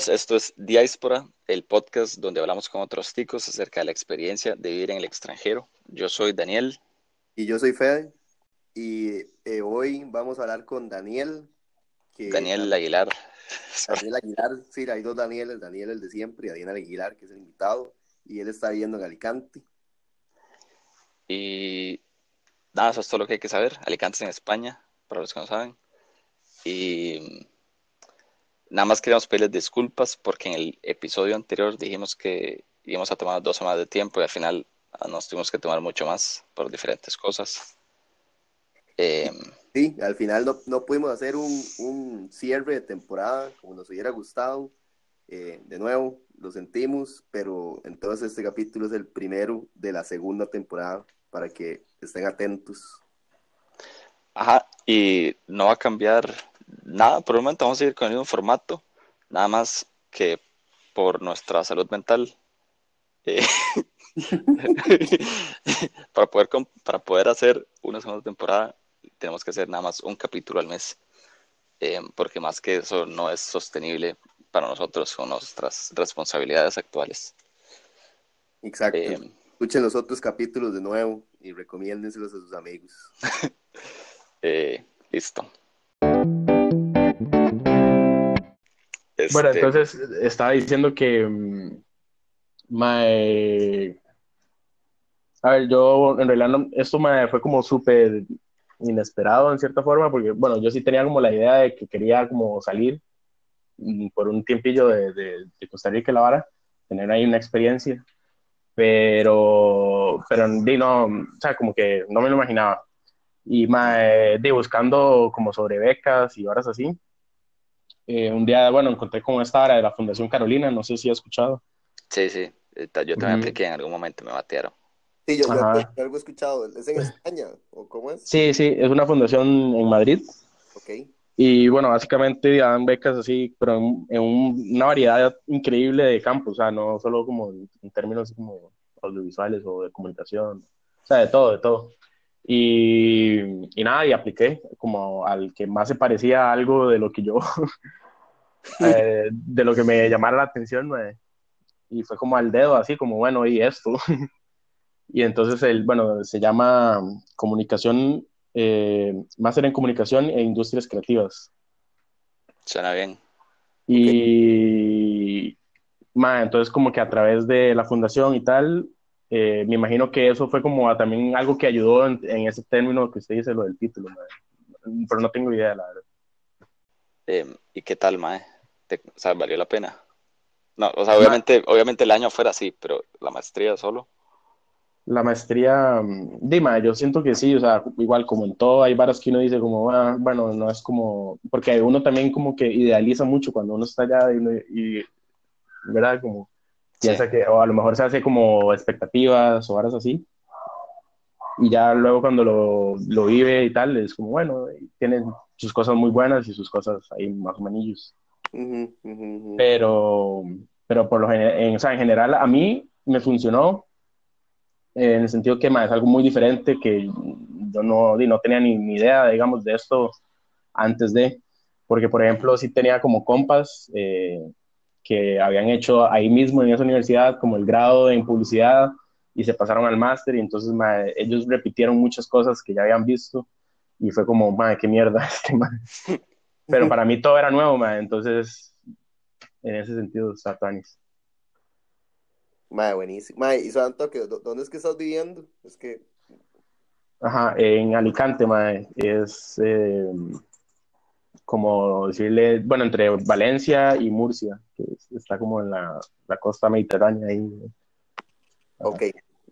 todos, esto es Diáspora, el podcast donde hablamos con otros ticos acerca de la experiencia de vivir en el extranjero. Yo soy Daniel. Y yo soy Fede. Y eh, hoy vamos a hablar con Daniel. Daniel Aguilar. Daniel Aguilar, sí, hay dos Danieles, Daniel el de siempre y Daniel Aguilar, que es el invitado. Y él está viviendo en Alicante. Y nada, eso es todo lo que hay que saber. Alicante es en España, para los que no saben. Y Nada más queríamos pedirles disculpas porque en el episodio anterior dijimos que íbamos a tomar dos semanas de tiempo y al final ah, nos tuvimos que tomar mucho más por diferentes cosas. Em, sí, al final no, pudimos hacer un, cierre de temporada como nos hubiera gustado. Eh, de nuevo, lo sentimos, pero entonces este capítulo es el primero de la segunda temporada para que estén atentos. Ajá, y no va a cambiar nada, por el momento vamos a seguir con el mismo formato, nada más que por nuestra salud mental. Eh, para, poder, para poder hacer una segunda temporada, tenemos que hacer nada más un capítulo al mes, eh, porque más que eso no es sostenible para nosotros con nuestras responsabilidades actuales. Exacto. Eh, Escuchen los otros capítulos de nuevo y recomiéndenselos a sus amigos. listo. Bueno, este, entonces estaba diciendo que. Mm, a ver, yo en realidad esto me fue como súper inesperado en cierta forma, porque bueno, yo sí tenía como la idea de que quería como salir mm, por un tiempillo de, de, Costa Rica y La Vara, tener ahí una experiencia, pero, pero no, o sea, como que no me lo imaginaba. Y de buscando como sobre becas y horas así, eh, un día, bueno, encontré con esta área de la Fundación Carolina, no sé si has escuchado. Sí, sí, yo también apliqué en algún momento, me batearon. Sí, yo, yo, algo he escuchado, ¿es en España o cómo es? Sí, sí, es una fundación en Madrid. Ok. Y bueno, básicamente dan becas así, pero en, una variedad increíble de campos, o sea, no solo como en términos como audiovisuales o de comunicación, o sea, de todo, de todo. Y, y, nada, y apliqué como al que más se parecía a algo de lo que yo Eh, de lo que me llamara la atención, y fue como al dedo, así como, bueno, y esto. y entonces, el, bueno, se llama comunicación, eh, máster en comunicación e industrias creativas. Suena bien. Y, entonces como que a través de la fundación y tal, eh, me imagino que eso fue como también algo que ayudó en, ese término que usted dice, lo del título, pero no tengo idea, la verdad. Em, ¿Y qué tal, Mae? o sea, ¿valió la pena? No, o sea, obviamente, obviamente el año fuera así, pero la maestría solo. La maestría, Dima, yo siento que sí, o sea, igual como en todo, hay varas que uno dice como, ah, bueno, no es como, porque uno también como que idealiza mucho cuando uno está allá y, ¿verdad? Como piensa que, o a lo mejor se hace como expectativas o varas así. Y ya luego cuando lo, lo vive y tal, es como, bueno, tienen sus cosas muy buenas y sus cosas ahí más o menos. Pero, pero por lo en, o sea, en general a mí me funcionó en el sentido que es algo muy diferente que yo no, no tenía ni, ni, idea, digamos, de esto antes de, porque por ejemplo sí tenía como compas eh, que habían hecho ahí mismo en esa universidad como el grado en publicidad y se pasaron al máster y entonces ellos repitieron muchas cosas que ya habían visto y fue como, madre, qué mierda este Pero para mí todo era nuevo, madre, entonces en ese sentido está Tanis. Madre, buenísimo. Madre, ¿y Santo, dónde es que estás viviendo? Es que... Ajá, en Alicante, madre, es eh, como decirle, bueno, entre Valencia y Murcia, que está como en la, la costa mediterránea ahí. Ok,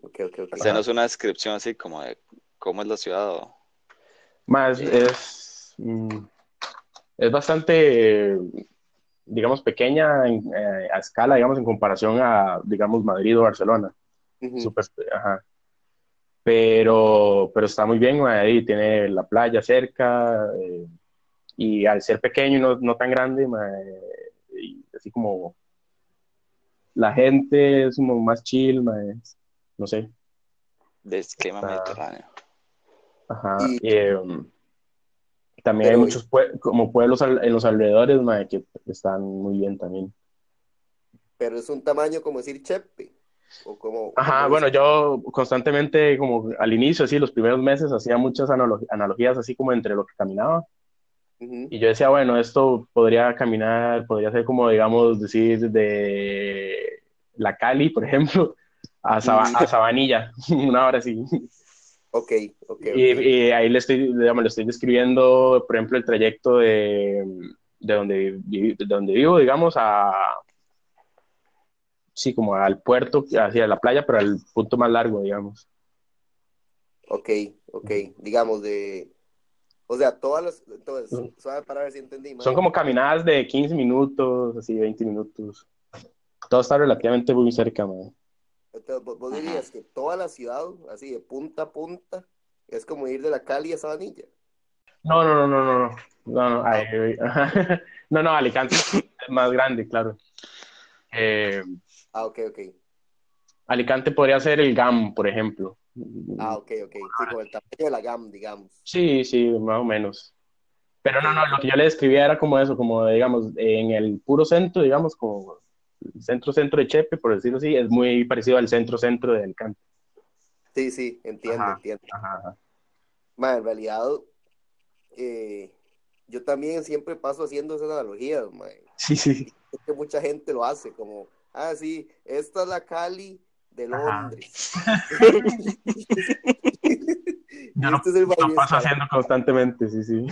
ok, ok. okay. O una descripción así como de cómo es la ciudad o... Más es, mm, es bastante, digamos, pequeña eh, a escala, digamos, en comparación a, digamos, Madrid o Barcelona. Pero, pero está muy bien, ahí tiene la playa cerca eh, y al ser pequeño y no, no tan grande, y así como la gente es como más chill, no sé. De esquema mediterráneo. Ajá. Em, también hay muchos como pueblos en los alrededores que están muy bien también. pero es un tamaño como decir Chepe. O como, Ajá, bueno, yo constantemente, como al inicio, así, los primeros meses, hacía muchas analogías así como entre lo que caminaba. Y yo decía, bueno, esto podría caminar, podría ser como, digamos, decir, de la Cali, por ejemplo, a, Sabanilla, una hora así. Ok, ok. Y, ahí le estoy, digamos, le estoy describiendo, por ejemplo, el trayecto de, de, donde, de donde vivo, digamos, a, sí, como al puerto, hacia la playa, pero al punto más largo, digamos. Ok, ok, digamos de... O sea, todas las. Entonces, suave si entendí. Son como caminadas de 15 minutos, así, 20 minutos. Todo está relativamente muy cerca, madre. ¿vos, dirías que toda la ciudad, así de punta a punta, es como ir de la Cali a Sabanilla. No, no, no, no, no, no, no, no, no, no Alicante es más grande, claro. Eh, ah, ok, ok. Alicante podría ser el GAM, por ejemplo. Ah, ok, ok. Sí, como el tamaño de la GAM, digamos. Sí, sí, más o menos. Pero no, no, lo que yo le describía era como eso, como digamos, en el puro centro, digamos, como el centro-centro de Chepe, por decirlo así, es muy parecido al centro-centro de Alicante. Sí, sí, entiendo, entiendo. Ajá, en realidad, eh, yo también siempre paso haciendo esas analogías, Sí, sí. Es que mucha gente lo hace, como Ah, sí, esta es la Cali de Londres. Yo este lo, paso haciendo constantemente, sí, sí.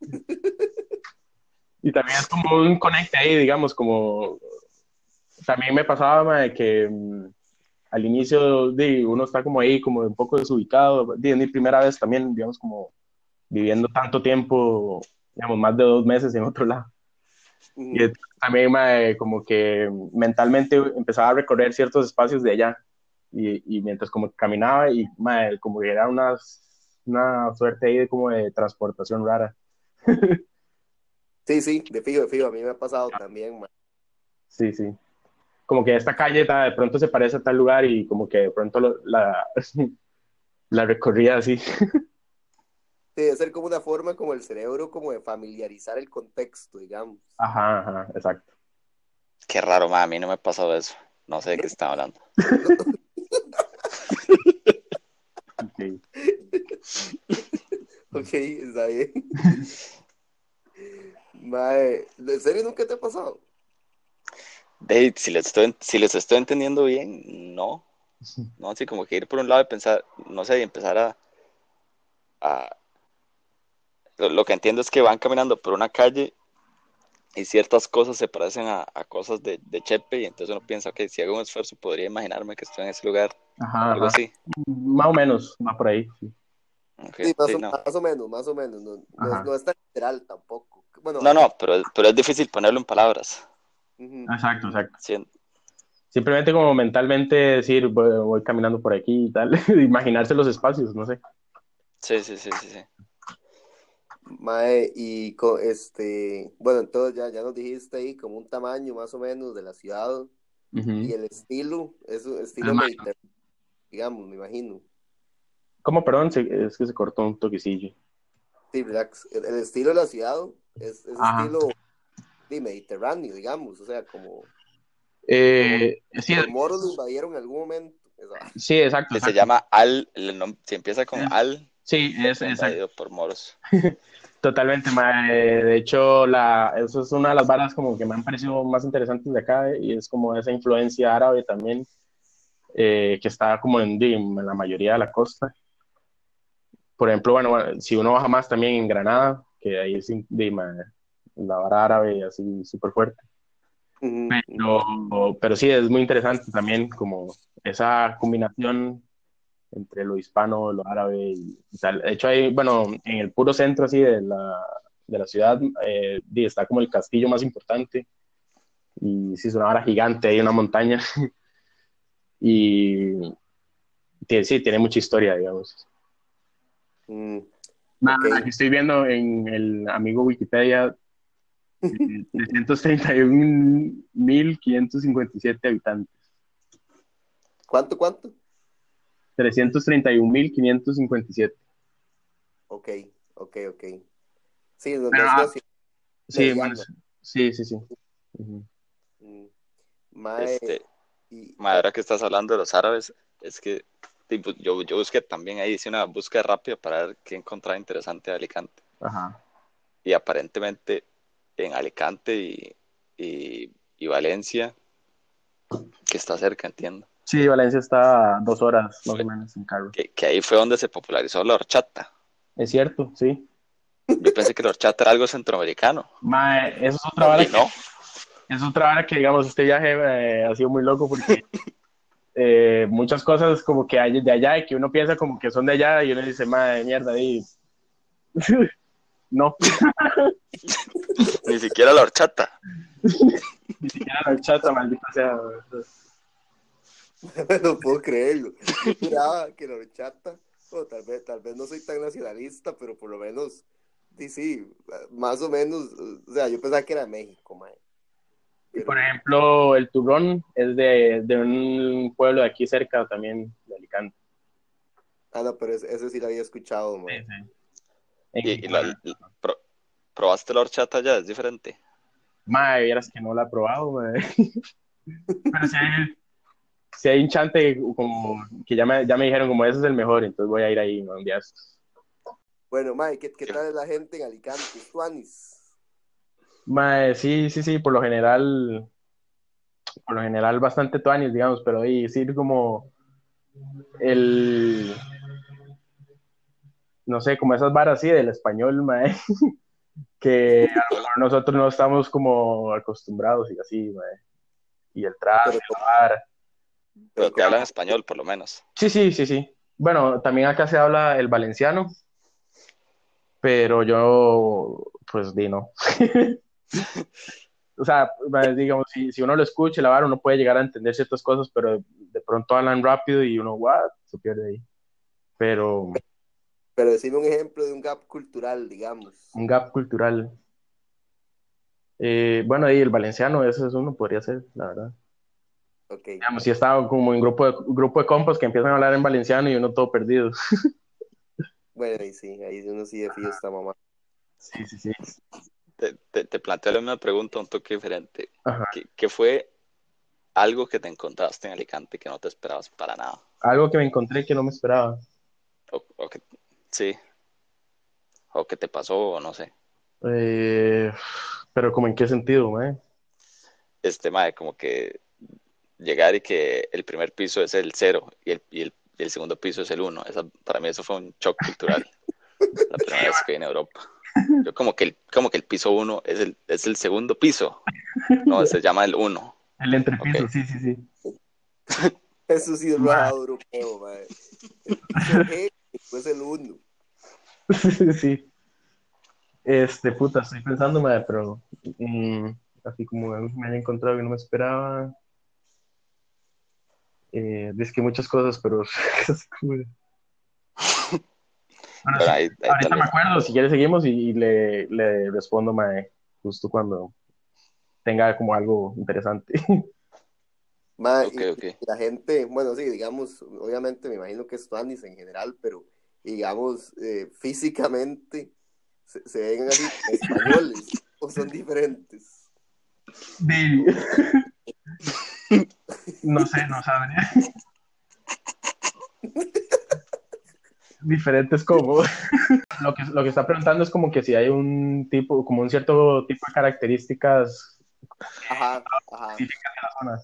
y también es como un conecte ahí, digamos, como también me pasaba de que mm, al inicio de, uno está como ahí, como un poco desubicado, de, mi primera vez también, digamos, como viviendo tanto tiempo, digamos, más de dos meses en otro lado. Y también como que mentalmente empezaba a recorrer ciertos espacios de allá. Y, mientras como caminaba y como que era una, una suerte ahí de como de transportación rara. Sí, sí, de fijo, de fijo, a mí me ha pasado también. Sí, sí. Como que esta calle de pronto se parece a tal lugar y como que de pronto la, la recorría así. debe ser como una forma como el cerebro como de familiarizar el contexto, digamos. Ajá, ajá, exacto. Qué raro, ma, a mí no me ha pasado eso. No sé de qué está hablando. ok. ok, está bien. Mae, ¿en serio nunca te ha pasado? Dave, si les estoy, si les estoy entendiendo bien, no. No, así como que ir por un lado y pensar, no sé, y empezar a, a, lo, que entiendo es que van caminando por una calle y ciertas cosas se parecen a, cosas de, Chepe y entonces uno piensa, que si hago un esfuerzo podría imaginarme que estoy en ese lugar. Ajá, algo así. Más o menos, va por ahí. Sí, más, o, menos, más o menos. No, es, tan literal tampoco. Bueno, no, no, pero, pero es difícil ponerlo en palabras. Exacto, exacto. Simplemente como mentalmente decir, voy, caminando por aquí y tal, imaginarse los espacios, no sé. Sí, sí, sí, sí, sí. Mae, y este, bueno, entonces ya, ya nos dijiste ahí como un tamaño más o menos de la ciudad y el estilo, es un estilo mediterráneo, digamos, me imagino. ¿Cómo, perdón? Es que se cortó un toquecillo. Sí, relax. El, estilo de la ciudad es, es estilo mediterráneo, digamos, o sea, como... Eh, los moros lo invadieron en algún momento. Sí, exacto. Que se llama Al, se empieza con Al. Sí, es exacto. por moros. Totalmente, de hecho, la, eso es una de las varas como que me han parecido más interesantes de acá y es como esa influencia árabe también, eh, que está como en, en, la mayoría de la costa. Por ejemplo, bueno, si uno baja más también en Granada, que ahí es la vara árabe así súper fuerte. Pero, pero sí, es muy interesante también como esa combinación entre lo hispano, lo árabe y, tal. De hecho, hay, bueno, en el puro centro así de la, de la ciudad eh, está como el castillo más importante y sí, es una hora gigante, hay una montaña y sí, tiene mucha historia, digamos. Mm, Nada, estoy viendo en el amigo Wikipedia 331.557 habitantes. ¿Cuánto, cuánto? 331.557. Ok, ok, ok. Sí, ah, sí, bueno, sí, sí, sí. Mm. este, ahora que estás hablando de los árabes, es que tipo, yo, yo busqué también ahí, hice una búsqueda rápida para ver qué encontraba interesante de Alicante. Ajá. Y aparentemente en Alicante y, y, Valencia, que está cerca, entiendo. Sí, Valencia está a dos horas más o menos en carro. Que, que, ahí fue donde se popularizó la horchata. Es cierto, sí. Yo pensé que la horchata era algo centroamericano. Mae, eso es otra vara. No. es otra vara que, digamos, este viaje eh, ha sido muy loco porque eh, muchas cosas como que hay de allá y que uno piensa como que son de allá y uno dice, madre mierda, y... no. Ni siquiera la horchata. Ni siquiera la horchata, maldita sea. no puedo creerlo. Yo que la horchata, tal, vez, tal vez no soy tan nacionalista, pero por lo menos, sí, sí, más o menos, o sea, yo pensaba que era México, man. Por ejemplo, el turrón es de, de, un pueblo de aquí cerca también, de Alicante. Ah, no, pero ese, sí lo había escuchado, man. Sí, sí. ¿Y, probaste la horchata ya? ¿Es diferente? Madre, vieras que no la he probado, madre. Pero hay, si hay un chante como que ya me, ya me dijeron como ese es el mejor, entonces voy a ir ahí un día. Bueno, Mae, ¿qué, ¿qué, tal es la gente en Alicante? ¿Tuanis? Mae, sí, sí, sí, por lo general, por lo general bastante tuanis, digamos, pero ahí sí como el, no sé, como esas varas así del español, mae, que a lo mejor nosotros no estamos como acostumbrados y así, mae. Y el trato, la Pero te hablan español, por lo menos. Sí, sí, sí, sí. Bueno, también acá se habla el valenciano, pero yo, pues, di no. o sea, digamos, si, si uno lo escucha, la vara, uno puede llegar a entender ciertas cosas, pero de pronto hablan rápido y uno, what, se pierde ahí. Pero... Pero decime un ejemplo de un gap cultural, digamos. Un gap cultural. Eh, bueno, ahí el valenciano, ese es uno, podría ser, la verdad. Ok. Digamos, si estaba como en grupo de, grupo de compas que empiezan a hablar en valenciano y uno todo perdido. bueno, y sí, ahí uno sí de fiesta, esta mamá. Sí, sí, sí. Te, te, planteo una pregunta un toque diferente. ¿Qué, ¿Qué, fue algo que te encontraste en Alicante que no te esperabas para nada? Algo que me encontré que no me esperaba. O, o que, Sí. O qué te pasó, o no sé. Eh, pero como en qué sentido, mae. Este, mae, como que llegar y que el primer piso es el cero y el, y el, segundo piso es el uno. para mí eso fue un shock cultural. la primera vez que vine a Europa. Yo como que el, como que el piso uno es el, es el segundo piso. No, se llama el uno. El entrepiso, sí, sí, sí. Eso sí es más europeo, mae. Después el uno. sí. Este, puta, estoy pensando, madre, pero mm, así como me haya encontrado que no me esperaba. Eh, es que muchas cosas, pero ahorita me acuerdo, si quieres seguimos y, le, le, respondo, mae, justo cuando tenga como algo interesante. Mae, la gente, bueno, sí, digamos, obviamente me imagino que es Tuanis en general, pero digamos, eh, físicamente se, ven así españoles o son diferentes. No sé, no sabría. diferentes como lo que lo que está preguntando es como que si hay un tipo como un cierto tipo de características ajá, ajá. En la zona.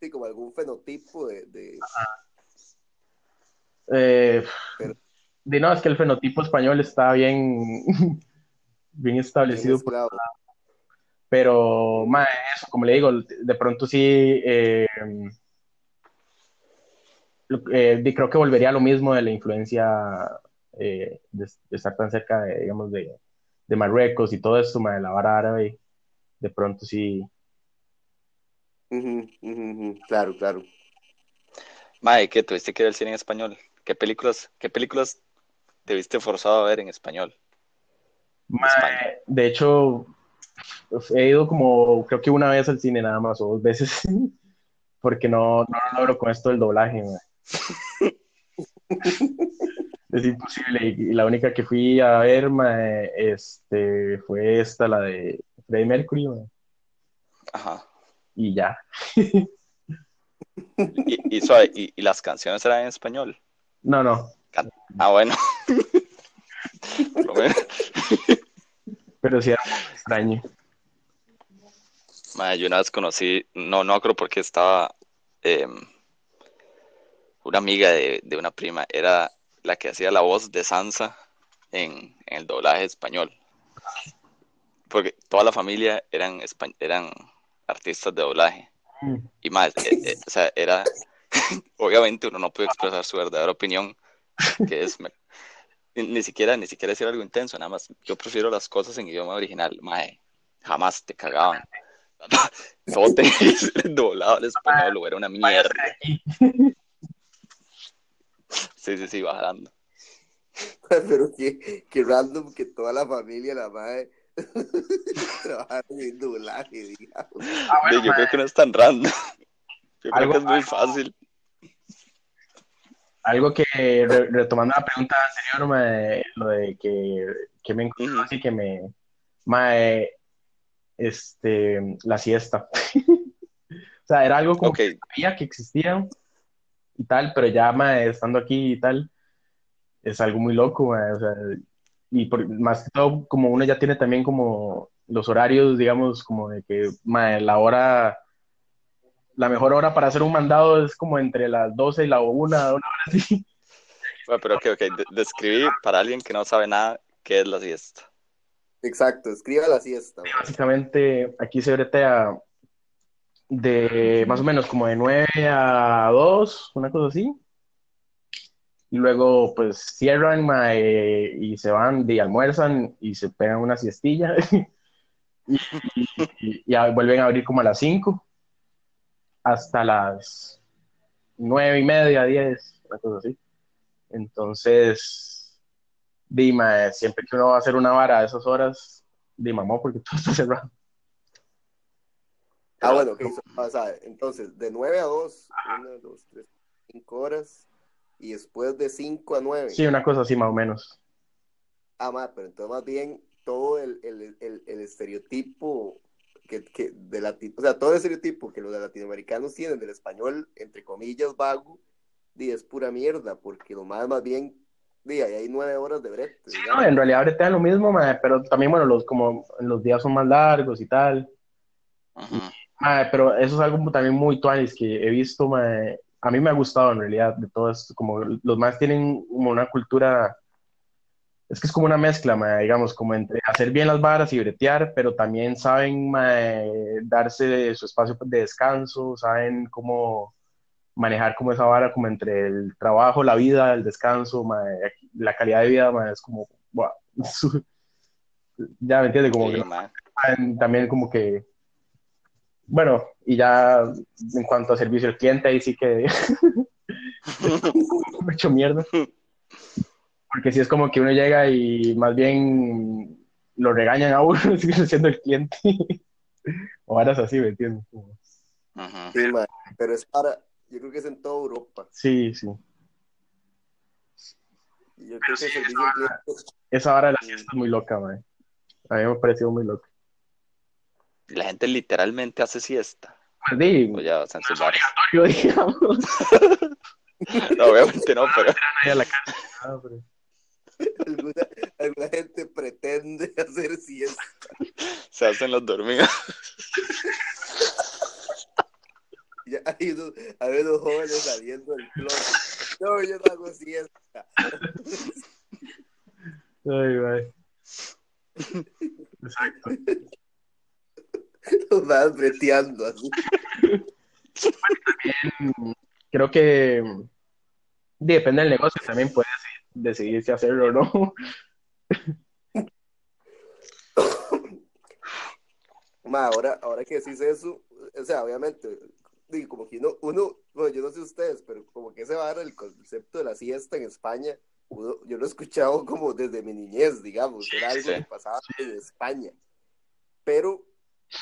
sí como algún fenotipo de, de... Eh, no, es que el fenotipo español está bien, bien establecido. Pero, eso, como le digo, de pronto sí, eh, eh, creo que volvería a lo mismo de la influencia de, estar tan cerca, de, digamos, de, Marruecos y todo esto, de la vara árabe. De pronto sí. Claro, claro. Mae, ¿qué tuviste que ver el cine en español? ¿Qué películas, qué películas te viste forzado a ver en español? de hecho, he ido como, creo que una vez al cine nada más, o dos veces, porque no, no lo logro con esto del doblaje. es imposible. Y, la única que fui a ver este, fue esta, la de Freddie Mercury. Ajá. y ya. ¿Y, y, las canciones eran en español? No, no. Ah, bueno. Pero sí era extraño. Yo una vez conocí, no, no creo porque estaba em, una amiga de, una prima, era la que hacía la voz de Sansa en, el doblaje español. Porque toda la familia eran, eran artistas de doblaje. Mm. Y más, eh, eh, o sea, era, obviamente uno no puede expresar su verdadera opinión, que es, ni, siquiera, ni siquiera decir algo intenso, nada más, yo prefiero las cosas en idioma original, mae, jamás te cagaban. Ser doblado al español, era una mierda. Sí, sí, sí, bajando. Pero que, que random que toda la familia, la madre, trabajaron en doblaje, digamos. Ah, yo creo que no es tan random. Yo creo que es muy fácil. Algo que, retomando la pregunta anterior, lo de que, que me encontró así que me. Mae, este, la siesta. o sea, era algo como que sabía que existía y tal, pero ya estando aquí y tal, es algo muy loco, o sea, y por, más que todo, como uno ya tiene también como los horarios, digamos, como de que la hora la mejor hora para hacer un mandado es como entre las 12 y la 1, una hora así. Bueno, pero ok, ok, describí para alguien que no sabe nada qué es la siesta. Exacto, escriba la siesta. Básicamente, aquí se bretea de más o menos como de 9 a 2, una cosa así. Y luego, pues cierran y se van y almuerzan y se pegan una siestilla. y, y, vuelven a abrir como a las 5 hasta las nueve y media, diez, una cosa así. Entonces, dime, siempre que uno va a hacer una vara a esas horas, dime, mamá, porque todo está cerrado. Ah, bueno, okay. o sea, entonces, de 9 a 2, 1, 2, 3, 5 horas, y después de 5 a 9. Sí, una cosa así más o menos. Ah, más, pero entonces más bien todo el, el, el, el estereotipo que, que de o sea, todo el estereotipo que los latinoamericanos tienen del español, entre comillas, vago, y es pura mierda, porque lo más, más bien, di, ahí hay nueve horas de brete. no, en realidad es lo mismo, pero también, bueno, los, como los días son más largos y tal. pero eso es algo también muy tuanis que he visto, a mí me ha gustado en realidad de todo esto, como los más tienen como una cultura es que es como una mezcla, digamos, como entre hacer bien las varas y bretear, pero también saben darse su espacio de descanso, saben cómo manejar como esa vara como entre el trabajo, la vida, el descanso, la calidad de vida, es como, ya me entiendes, como que también como que, bueno, y ya en cuanto a servicio al cliente, ahí sí que me he hecho mierda. Porque si es como que uno llega y más bien lo regañan a uno, sigue siendo el cliente. o varas así, ¿me entiendes? Sí, pero es para, yo creo que es en toda Europa. Sí, sí. Yo creo que esa, hora de la siesta es muy loca, man. A mí me ha parecido muy loca. La gente literalmente hace siesta. Pues digo, pues ya, es obligatorio, digamos. no, obviamente no, pero... Alguna, alguna gente pretende hacer siesta. Se hacen los dormidos. Ya hay unos, jóvenes saliendo del closet. No, yo no hago siesta. Ay, ay. Exacto. Los van breteando así. También creo que depende del negocio, también puede ser decidir si hacerlo o no. ahora, ahora que decís eso, o sea, obviamente, digo, como que uno, uno, bueno, yo no sé ustedes, pero como que se va a dar el concepto de la siesta en España, yo lo he escuchado como desde mi niñez, digamos, era algo que pasaba en España. Pero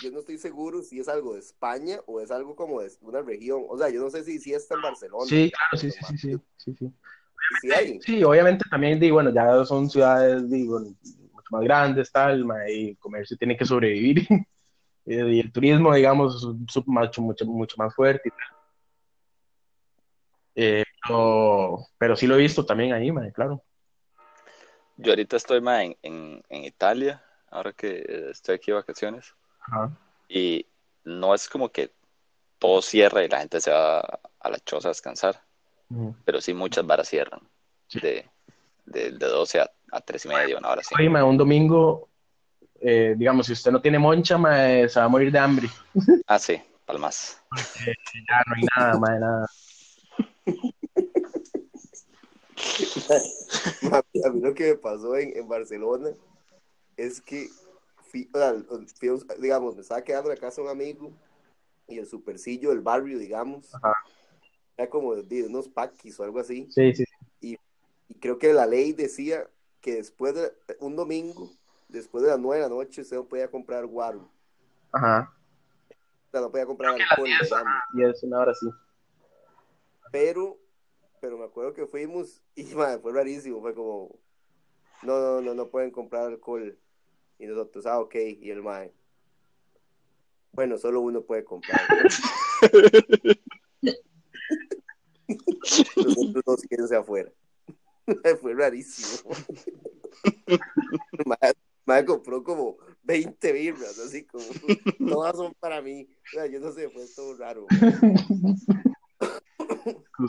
yo no estoy seguro si es algo de España o es algo como de una región. O sea, yo no sé si siesta en Barcelona. Sí, claro, sí, sí, sí, sí, sí. Sí, obviamente también, digo, bueno, ya son ciudades, digo, mucho más grandes, tal, y el comercio tiene que sobrevivir. y el turismo, digamos, es mucho, mucho, mucho más fuerte. Eh, pero, pero, sí lo he visto también ahí, claro. Yo ahorita estoy más en, en, en, Italia, ahora que estoy aquí de vacaciones. Y no es como que todo cierra y la gente se va a la choza a descansar. Pero sí muchas varas cierran. De, de, de, 12 a, a 3 y media, una hora así. un domingo, eh, digamos, si usted no tiene moncha, se va a morir de hambre. Ah, sí, palmas. ya no hay nada, ma, nada. a mí lo que me pasó en, en Barcelona es que, digamos, me estaba quedando en la casa de un amigo y el supercillo del barrio, digamos, era como de unos paquis o algo así. Sí, sí. Y, y, creo que la ley decía que después de un domingo, después de las nueve de la noche, usted no podía comprar guaro. Ajá. O sea, no podía comprar alcohol. Y es una hora sí. Pero, pero me acuerdo que fuimos y madre, fue rarísimo, fue como, no, no, no, no pueden comprar alcohol. Y nosotros, ah, ok, y el mae. Bueno, solo uno puede comprar. nosotros dos quédense afuera. fue rarísimo. Mae, compró como 20 birras, así como, todas son para mí. O sea, yo no sé, fue todo raro.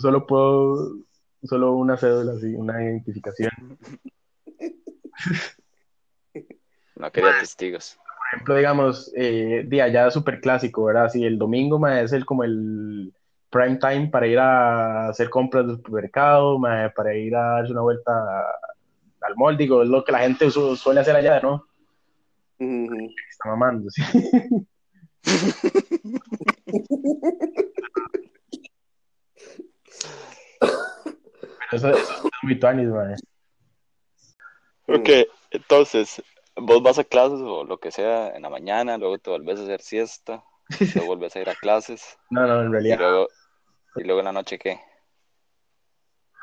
solo puedo, solo una cédula, así, una identificación. No quería testigos. Por ejemplo, digamos, eh, día ya súper clásico, ¿verdad? Sí, el domingo ma, es el como el prime time para ir a hacer compras del supermercado, para ir a darse una vuelta al mall, digo, es lo que la gente suele hacer allá, ¿no? Está mamando, sí. eso, es muy tuanis, man. Ok, entonces, vos vas a clases o lo que sea en la mañana, luego te volvés a hacer siesta, te vuelves a ir a clases. No, no, en realidad. Y luego, y luego en la noche, ¿qué?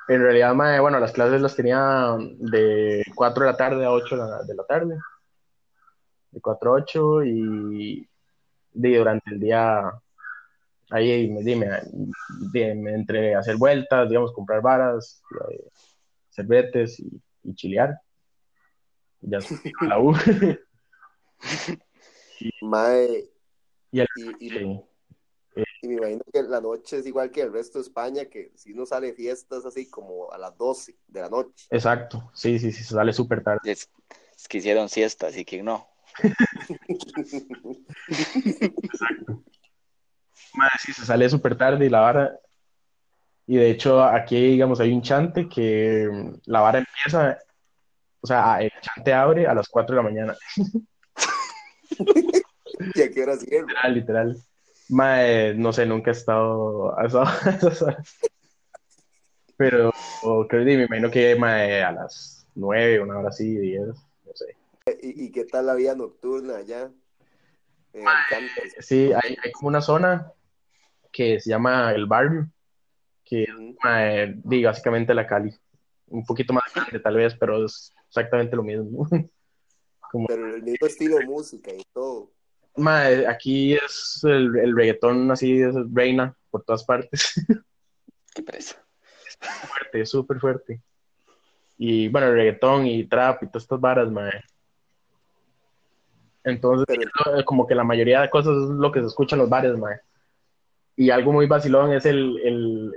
En realidad, mae, bueno, las clases las tenía de 4 de la tarde a 8 de la, tarde. De 4 a 8 y durante el día ahí dime, dime, entre hacer vueltas, digamos, comprar varas, eh, y, y chilear. Ya la U. Mae. Y, el, y, y, me imagino que la noche es igual que el resto de España, que si uno sale fiestas así como a las 12 de la noche. Exacto, sí, sí, sí, sale súper tarde. Es, que hicieron siesta, así que no. Exacto. Madre, sí, se sale súper tarde y la vara. Y de hecho, aquí, digamos, hay un chante que la vara empieza, o sea, el chante abre a las 4 de la mañana. ¿Y a qué hora cierra? Literal, literal. Madre, no sé, nunca he estado a esas horas. Pero creo que me imagino que madre, a las 9, una hora así, 10, no sé. ¿Y, ¿Y, qué tal la vida nocturna allá? sí, hay, hay, como una zona que se llama El Barrio, que es básicamente la Cali. Un poquito más grande tal vez, pero es exactamente lo mismo. Pero el mismo estilo de música y todo. Aquí es el, el reggaetón así, es reina por todas partes. Qué presa. Fuerte, súper fuerte. Y bueno, el reggaetón y trap y todas estas varas, mae. Entonces, como que la mayoría de cosas es lo que se escucha en los bares, mae. Y algo muy vacilón es el, el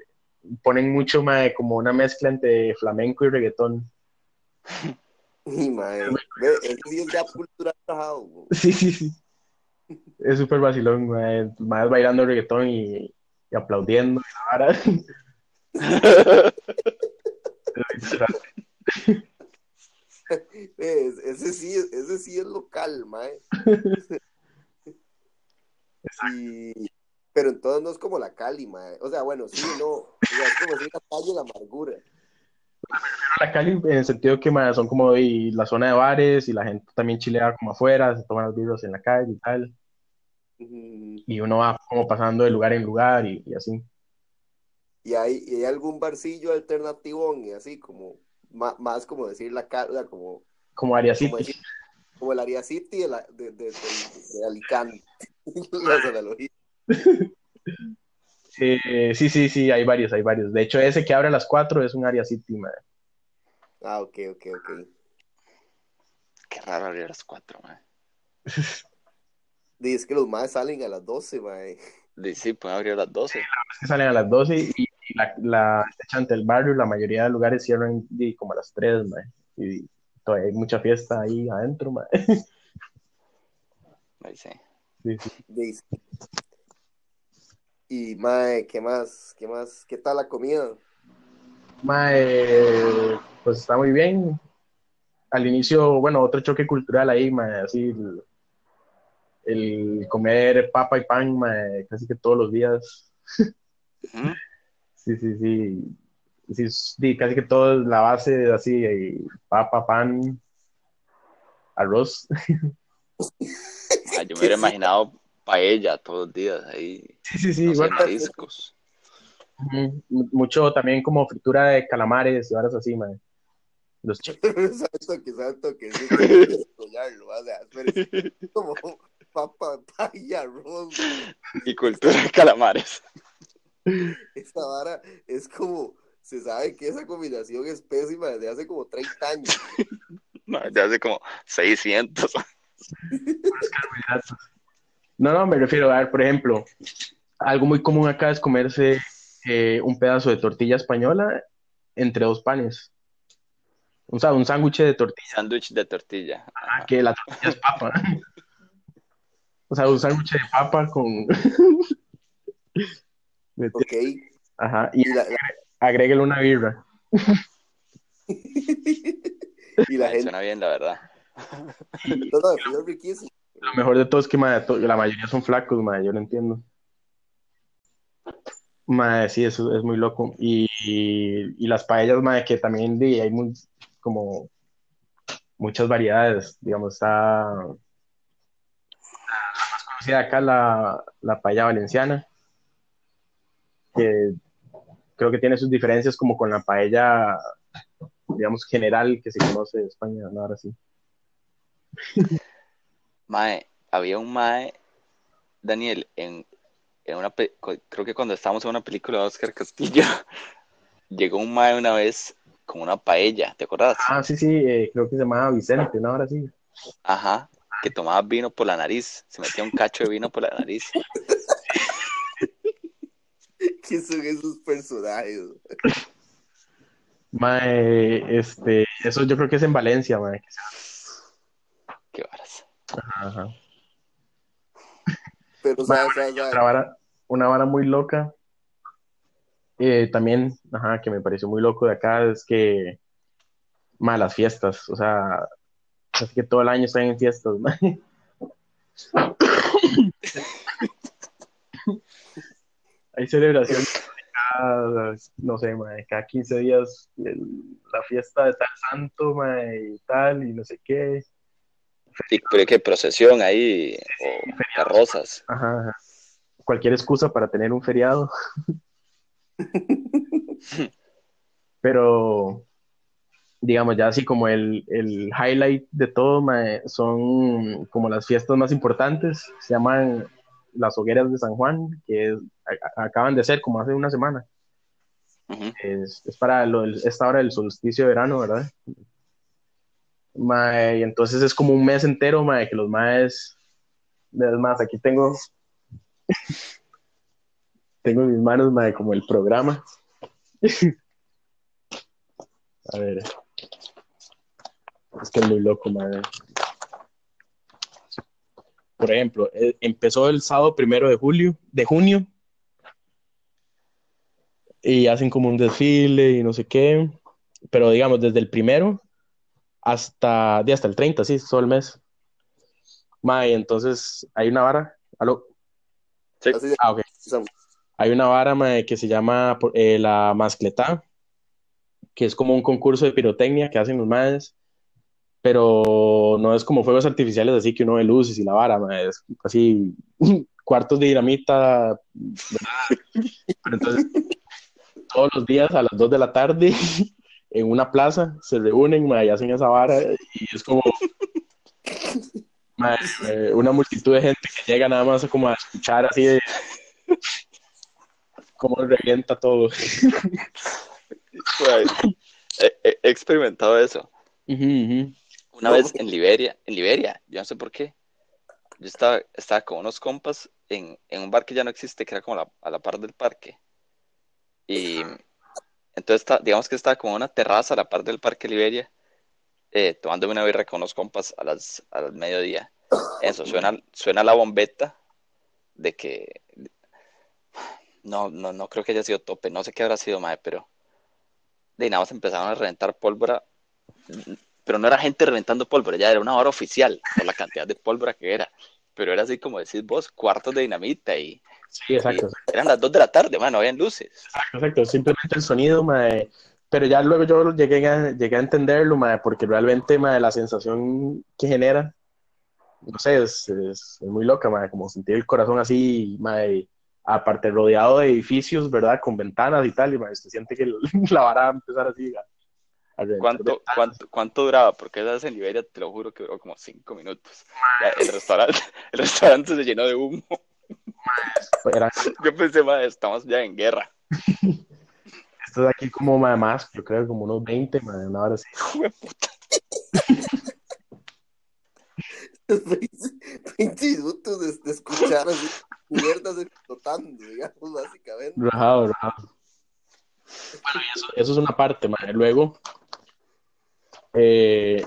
ponen mucho mae, como una mezcla entre flamenco y reggaetón. Y mae, es ya cultura Sí, sí, sí. Es súper vacilón, mae. Más bailando reggaetón y, y aplaudiendo. ese, sí, ese sí es local, mae. Y, pero entonces no es como la Cali, mae. O sea, bueno, sí, no. O sea, es como si la calle la amargura. La Cali en el sentido que mae, son como y la zona de bares y la gente también chilea como afuera, se toman los vidrios en la calle y tal. Y uno va como pasando de lugar en lugar y, y así. ¿Y hay, ¿Y hay algún barcillo alternativo y así como más, más como decir la cara, como como Arias City. como el área city de, la, de, de, de, Alicante. Las analogías. Eh, sí, sí, sí, hay varios, hay varios. De hecho, ese que abre a las 4 es un área city, madre. Ah, ok, ok, ok. Qué raro abrir a las 4, madre. Dice que los más salen a las 12, madre. Sí, pueden abrir a las 12. Sí, la que salen a las 12 y, y la, la ante el barrio, la mayoría de lugares cierran y, como a las 3, madre. Y todavía hay mucha fiesta ahí adentro, madre. Ahí sí. Sí, sí. Dice. Y, mae, ¿qué más? ¿Qué más? ¿Qué tal la comida? Mae, pues está muy bien. Al inicio, bueno, otro choque cultural ahí, mae, así el, el comer papa y pan, mae, casi que todos los días. Sí, sí, sí. Sí, sí, casi que todo es la base así, eh, papa, pan, arroz. Ah, yo me hubiera imaginado paella todos los días ahí. Sí, sí, sí, no sé, igual. mariscos. Mucho también como fritura de calamares y varas así, mae. Los Santo que santo que sí, que descollarlo, o sea, espérese. como papa, y arroz. Y cultura de calamares. Esta vara es como, se sabe que esa combinación es pésima desde hace como 30 años. No, ya hace como 600. No, no, me refiero a ver, por ejemplo, algo muy común acá es comerse eh, un pedazo de tortilla española entre dos panes. O sea, un sándwich de tortilla, Sándwich de tortilla. Ajá. que la tortilla es papa. O sea, un sándwich de papa con... Ok. Ajá, y Y la, la- agréguele una birra. y la Ay, gente, Suena bien, la verdad. no, no, riquísimo. Lo mejor de todo es que to- la mayoría son flacos, mae, yo lo entiendo. Mae, sí, eso es muy loco. Y, y, y las paellas, mae, que también di, hay muy, como muchas variedades. Digamos, está conocida acá, la, la paella valenciana, que creo que tiene sus diferencias como con la paella, digamos, general que se conoce de España, ¿no? Ahora sí. Mae, había un Mae, Daniel, en, en una, pe- creo que cuando estábamos en una película de Oscar Castillo, llegó un Mae una vez con una paella, ¿te acuerdas? Ah, sí, sí, eh, creo que se llamaba Vicente, ¿no? Ahora sí. Ajá, que tomaba vino por la nariz, se metía un cacho de vino por la nariz. ¿Qué son esos personajes? Mae, este, eso yo creo que es en Valencia, mae. Qué varas. Ajá. Pero, Mae, ¿sabes, sabes, Otra vara, una vara muy loca, eh, también, ajá, que me pareció muy loco de acá, es que, mae, las fiestas, o sea, así que todo el año están en fiestas, mae. Hay celebraciones cada, no sé, mae, cada 15 días, el- la fiesta de tal santo, mae, y tal, y no sé qué. Y pero qué procesión ahí, o carrozas. Ajá, ajá. Cualquier excusa para tener un feriado. Pero, digamos, ya así como el, el highlight de todo, mae, son como las fiestas más importantes. Se llaman las hogueras de San Juan, que es- a- a- acaban de ser como hace una semana. Es, es para lo esta hora del solsticio de verano, ¿verdad? Mae, y entonces es como un mes entero, mae, que los maes. Es más, aquí tengo. tengo en mis manos, mae, como el programa. A ver. Es que es muy loco, mae. Por ejemplo, eh, empezó el sábado primero de julio, de junio, y hacen como un desfile y no sé qué, pero digamos, desde el primero hasta, de hasta el 30, sí, todo el mes. Mae, entonces hay una vara, ¿aló? Sí. De- Ah, ok. Hay una vara, mae, que se llama eh, la mascletá, que es como un concurso de pirotecnia que hacen los maes, pero no es como fuegos artificiales así que uno ve luces y la vara, es así cuartos de dinamita, ¿verdad? Pero entonces, todos los días a las 2 de la tarde, en una plaza, se reúnen mae, y hacen esa vara, y es como, Eh, una multitud de gente que llega nada más como a escuchar así de cómo revienta todo. he, experimentado eso. Una vez en Liberia, en Liberia, yo no sé por qué. Yo estaba, estaba con unos compas en, un bar que ya no existe, que era como a la par del parque. Y entonces, digamos que estaba como una terraza a la par del parque Liberia, eh, tomándome una birra con unos compas a las, al mediodía. Eso, suena, suena la bombeta de que no, no, no creo que haya sido tope, no sé qué habrá sido, mae, pero de nada más empezaron a reventar pólvora, pero no era gente reventando pólvora, ya era una hora oficial por la cantidad de pólvora que era, pero era así como decís vos, cuartos de dinamita y, sí, exacto, eran las dos de la tarde, man, no habían luces. Exacto, exacto, simplemente el sonido, mae, pero ya luego yo llegué a, llegué a entenderlo, mae, porque realmente mae, la sensación que genera, no sé, es, es, muy loca, mae, como sentir el corazón así, mae, aparte rodeado de edificios, ¿verdad? Con ventanas y tal, y se siente que la vara va a empezar así. ¿Cuánto, cuánto, ¿Cuánto duraba? Porque esa en Liberia, te lo juro que duró como cinco minutos. el, restaurante, el restaurante se llenó de humo. Yo pensé, madre, estamos ya en guerra. Esto de aquí como más, yo creo como unos 20, madre, una hora así. 20 minutos de, de escuchar así cubiertas explotando, digamos, básicamente. Rajado, rajado. Bueno, y eso, eso es una parte, man. Luego, eh,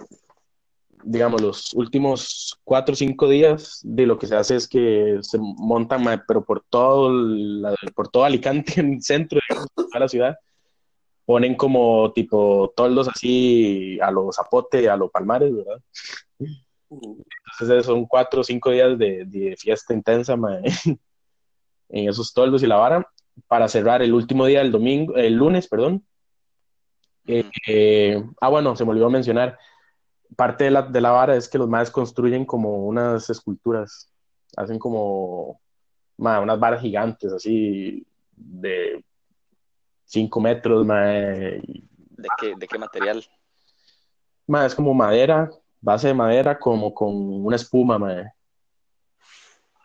digamos, los últimos cuatro o cinco días de lo que se hace es que se montan, pero por todo, por todo Alicante, en el centro de la ciudad, ponen como tipo toldos así a los zapote, a los palmares, ¿verdad? Entonces son cuatro o cinco días de, fiesta intensa en esos toldos y la vara para cerrar el último día del domingo, el lunes, perdón. Eh, eh, ah, bueno, se me olvidó mencionar. Parte de la, de la vara es que los más construyen como unas esculturas, hacen como unas varas gigantes, así de cinco metros. ¿De, qué, ¿De qué material? es como madera, base de madera como con una espuma, madre.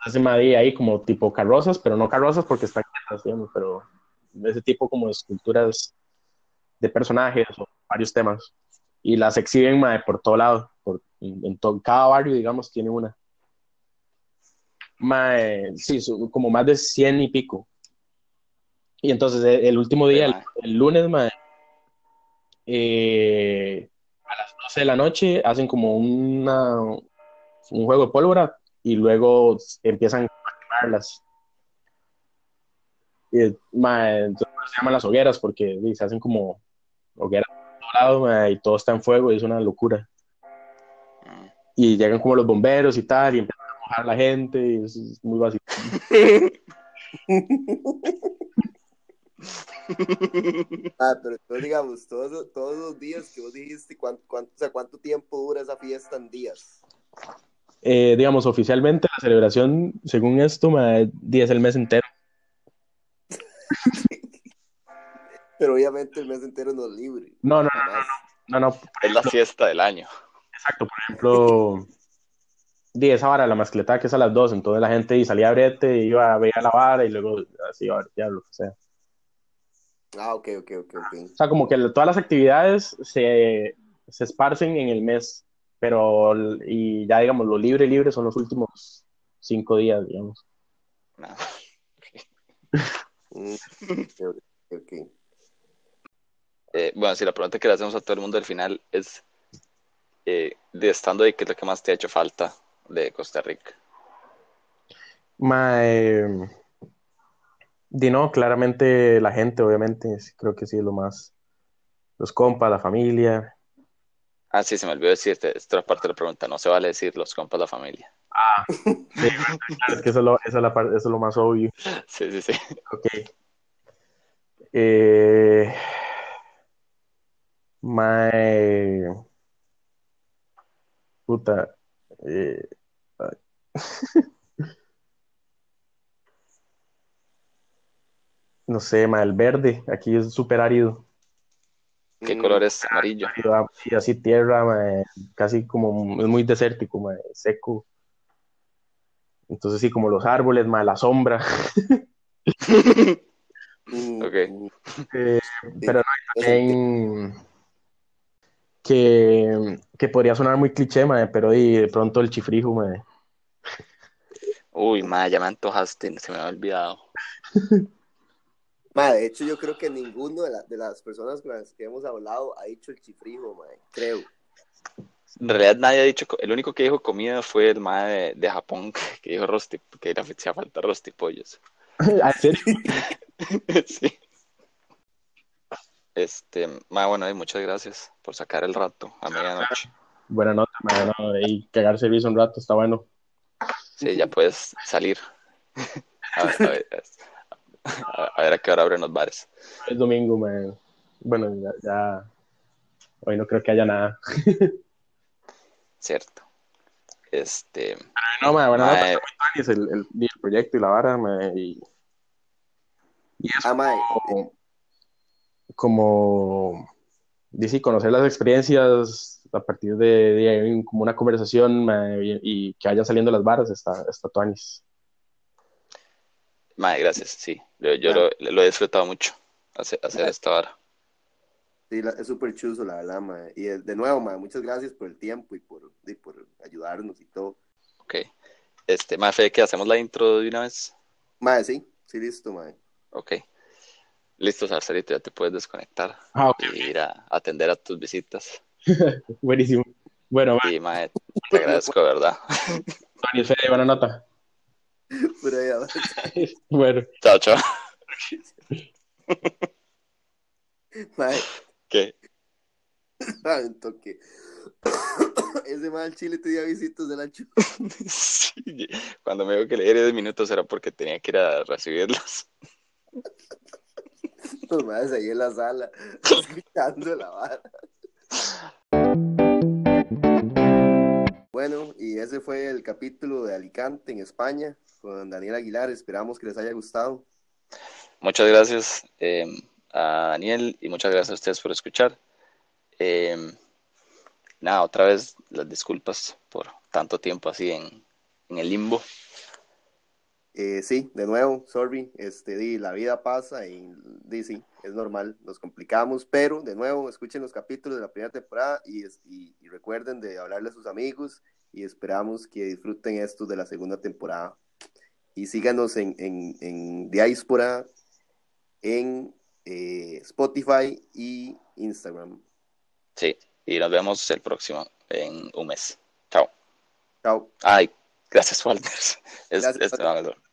Hace madera ahí como tipo carrozas, pero no carrozas porque están haciendo, pero ese tipo como de esculturas de personajes o varios temas. Y las exhiben madre, por todo lado, por, en, todo, cada barrio, digamos, tiene una. Madre, sí, como más de 100 y pico. Y entonces el, último día, el, lunes, madre, eh, a las 12 de la noche hacen como una, un juego de pólvora y luego empiezan a quemarlas. Y, entonces se llaman las hogueras porque se hacen como todo lado y todo está en fuego y es una locura. Y llegan como los bomberos y tal y empiezan a mojar a la gente y es muy básico. Ah, pero entonces, digamos, todos, todos los días que vos dijiste, ¿cuánto, cuánto, o sea, ¿cuánto tiempo dura esa fiesta en días? Eh, digamos, oficialmente la celebración, según esto, me días el mes entero. pero obviamente el mes entero no es libre. No, no, no, no, Es la fiesta del año. Exacto, por ejemplo, 10 esa la mascleta que es a las 2, entonces la gente salía a brete, iba a ver a la vara y luego así, a ver, ya lo que sea. Ah, ok, ok, ok, O sea, como que todas las actividades se, se esparcen en el mes, pero y ya digamos, lo libre libre son los últimos cinco días, digamos. Ah, mm, okay. Eh, bueno, si la pregunta que le hacemos a todo el mundo al final es, eh, de estando ahí, ¿qué es lo que más te ha hecho falta de Costa Rica? My, Di no, claramente la gente, obviamente, creo que sí es lo más. Los compas, la familia. Ah, sí, se me olvidó decirte, esta es parte de la pregunta, no se vale decir los compas, la familia. Ah, sí, es que eso es, lo, eso, es la eso es lo más obvio. Sí, sí, sí. Ok. Eh, my... Puta. Eh, no sé, ma, el verde, aquí es súper árido. ¿Qué color es? Amarillo. Así, así tierra, casi como, es muy desértico, seco. Entonces sí, como los árboles, más la sombra. ok. Eh, pero no, también que, que podría sonar muy cliché, mae, pero y de pronto el chifrijo, mae. Uy, madre, ya me antojaste, se me había olvidado. Madre, de hecho, yo creo que ninguno de, la- de las personas con las que hemos hablado ha dicho el chifrijo, madre. Creo. En realidad nadie ha dicho, el único que dijo comida fue el mae de, de Japón, que dijo rosti, que le hacía falta rostipollos. ¿En serio? Sí. Este, mae, bueno, y muchas gracias por sacar el rato a medianoche. Buena nota, no, y cagar servicio un rato está bueno. Sí, ya puedes salir. A ver, a ver, a- a ver a qué hora abren los bares. Es domingo, mae. Bueno, ya, ya- hoy no creo que haya nada. Cierto. Este, No, mae, buena Mae. nota, está muy tuanis el, el, el proyecto y la vara, mae, y, y eso Ah, madre. Como, dice, conocer las experiencias a partir de, de como una conversación mae, y, y que vayan saliendo las varas, está, está tuanis. mae, gracias, sí. Yo, yo lo, lo he disfrutado mucho hacer, hacer esta hora. Sí, la- es súper chuzo, la verdad, madre. Y eh, de nuevo, madre, muchas gracias por el tiempo y por, y por ayudarnos y todo. Ok. Este, mae, Fede, ¿qué hacemos la intro de una vez? Madre, sí, sí, listo, madre. Ok. Listo, Sarcerito, ya te puedes desconectar Ah, ok, y ir a atender a tus visitas. buenísimo. Bueno, mae, Y, mae, te agradezco, de verdad. tuanis, Fede, buena nota. Pero ya, Bueno, Chao, chao. madre, ¿Qué? madre, un toque. Ese mal chile tenía visitos de la. Sí, Cuando me dijo que le diera 10 minutos era porque tenía que ir a recibirlos. Los madres ahí en la sala, escuchando la vara. Bueno, y ese fue el capítulo de Alicante en España con Daniel Aguilar. Esperamos que les haya gustado. Muchas gracias eh, a Daniel y muchas gracias a ustedes por escuchar. Eh, nada, otra vez las disculpas por tanto tiempo así en, en el limbo. Eh, sí, de nuevo, sorry, este, di, la vida pasa y di, sí, es normal, nos complicamos, pero de nuevo, escuchen los capítulos de la primera temporada y, es- y, y recuerden de hablarle a sus amigos y esperamos que disfruten esto de la segunda temporada. Y síganos en, en, en Diáspora, en eh, Spotify y Instagram. Sí, y nos vemos el próximo en un mes. Chao. Chao. Ay, gracias, Walter. Es, Gracias, es- no,